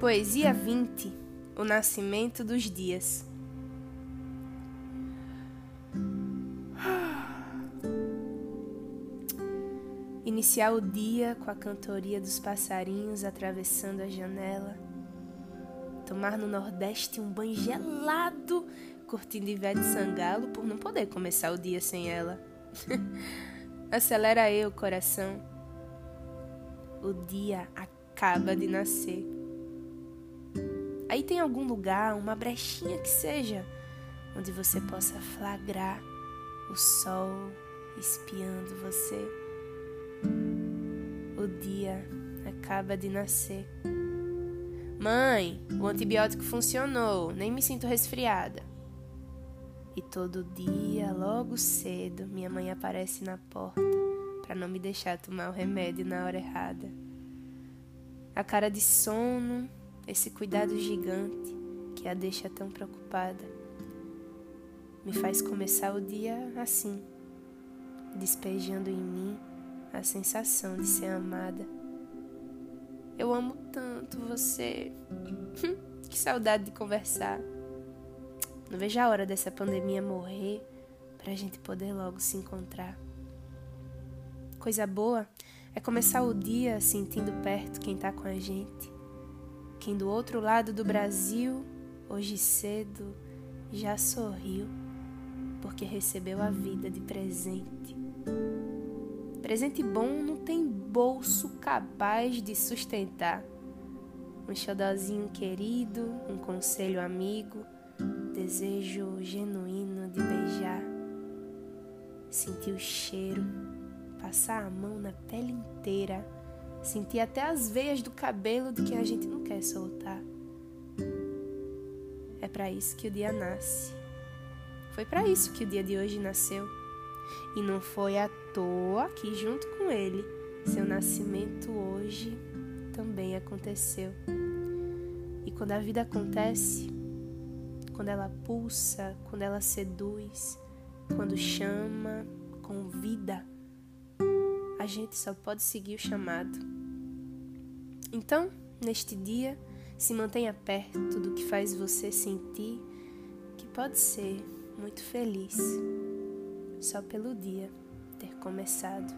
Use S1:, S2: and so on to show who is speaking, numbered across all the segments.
S1: Poesia 20 O Nascimento dos Dias. Iniciar o dia com a cantoria dos passarinhos atravessando a janela. Tomar no Nordeste um banho gelado, curtindo Ivete Sangalo por não poder começar o dia sem ela. Acelera o coração. O dia acaba de nascer. Aí tem algum lugar, uma brechinha que seja, onde você possa flagrar o sol espiando você. O dia acaba de nascer. Mãe, o antibiótico funcionou, nem me sinto resfriada. E todo dia, logo cedo, minha mãe aparece na porta para não me deixar tomar o remédio na hora errada. A cara de sono, esse cuidado gigante que a deixa tão preocupada, me faz começar o dia assim, despejando em mim a sensação de ser amada. Eu amo tanto você. que saudade de conversar. Não vejo a hora dessa pandemia morrer para a gente poder logo se encontrar. Coisa boa é começar o dia sentindo perto quem está com a gente. Quem do outro lado do Brasil, hoje cedo, já sorriu porque recebeu a vida de presente. Presente bom não tem bolso capaz de sustentar. Um xodozinho querido, um conselho amigo desejo genuíno de beijar, sentir o cheiro, passar a mão na pele inteira, sentir até as veias do cabelo de quem a gente não quer soltar. É para isso que o dia nasce. Foi para isso que o dia de hoje nasceu. E não foi à toa que, junto com ele, seu nascimento hoje também aconteceu. E quando a vida acontece, quando ela pulsa, quando ela seduz, quando chama, convida, a gente só pode seguir o chamado. Então, neste dia, se mantenha perto do que faz você sentir que pode ser muito feliz só pelo dia ter começado.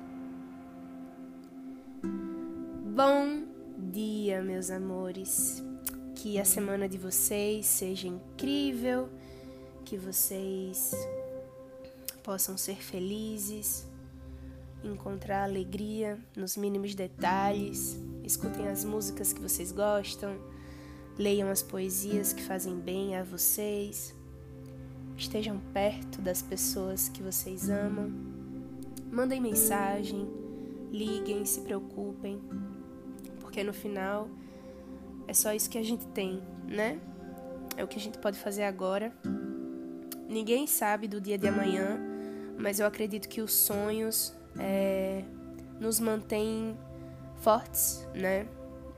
S1: Bom dia, meus amores que a semana de vocês seja incrível, que vocês possam ser felizes, encontrar alegria nos mínimos detalhes, escutem as músicas que vocês gostam, leiam as poesias que fazem bem a vocês, estejam perto das pessoas que vocês amam, mandem mensagem, liguem, se preocupem, porque no final é só isso que a gente tem, né? É o que a gente pode fazer agora. Ninguém sabe do dia de amanhã, mas eu acredito que os sonhos é, nos mantêm fortes, né?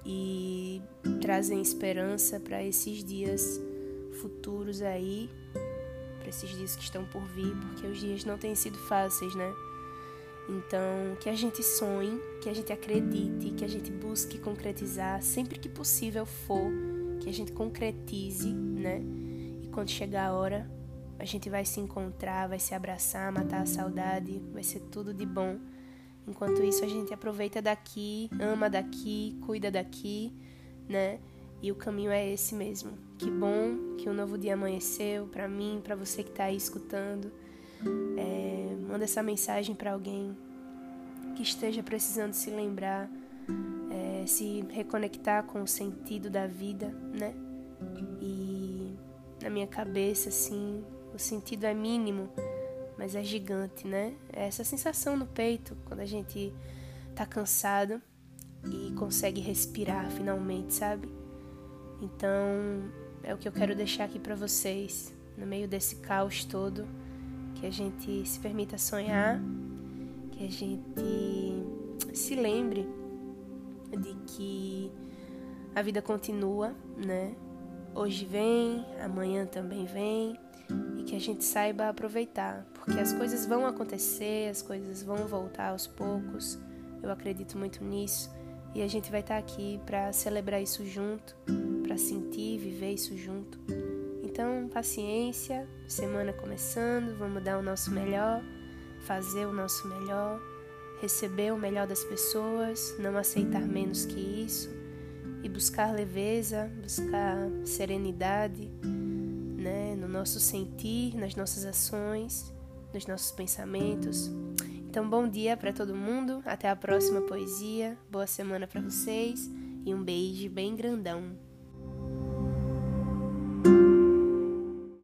S1: E trazem esperança para esses dias futuros aí, para esses dias que estão por vir, porque os dias não têm sido fáceis, né? Então, que a gente sonhe, que a gente acredite, que a gente busque concretizar sempre que possível for, que a gente concretize, né? E quando chegar a hora, a gente vai se encontrar, vai se abraçar, matar a saudade, vai ser tudo de bom. Enquanto isso, a gente aproveita daqui, ama daqui, cuida daqui, né? E o caminho é esse mesmo. Que bom que um novo dia amanheceu para mim, para você que está aí escutando. É, manda essa mensagem para alguém que esteja precisando se lembrar, é, se reconectar com o sentido da vida, né? E na minha cabeça, assim, o sentido é mínimo, mas é gigante, né? É essa sensação no peito quando a gente tá cansado e consegue respirar finalmente, sabe? Então, é o que eu quero deixar aqui para vocês, no meio desse caos todo que a gente se permita sonhar, que a gente se lembre de que a vida continua, né? Hoje vem, amanhã também vem, que a gente saiba aproveitar, porque as coisas vão acontecer, as coisas vão voltar aos poucos. Eu acredito muito nisso, e a gente vai estar aqui para celebrar isso junto, para sentir, viver isso junto. Então, paciência, semana começando, vamos dar o nosso melhor, fazer o nosso melhor, receber o melhor das pessoas, não aceitar menos que isso e buscar leveza, buscar serenidade, né, no nosso sentir, nas nossas ações, nos nossos pensamentos. Então, bom dia para todo mundo, até a próxima poesia, boa semana para vocês e um beijo bem grandão.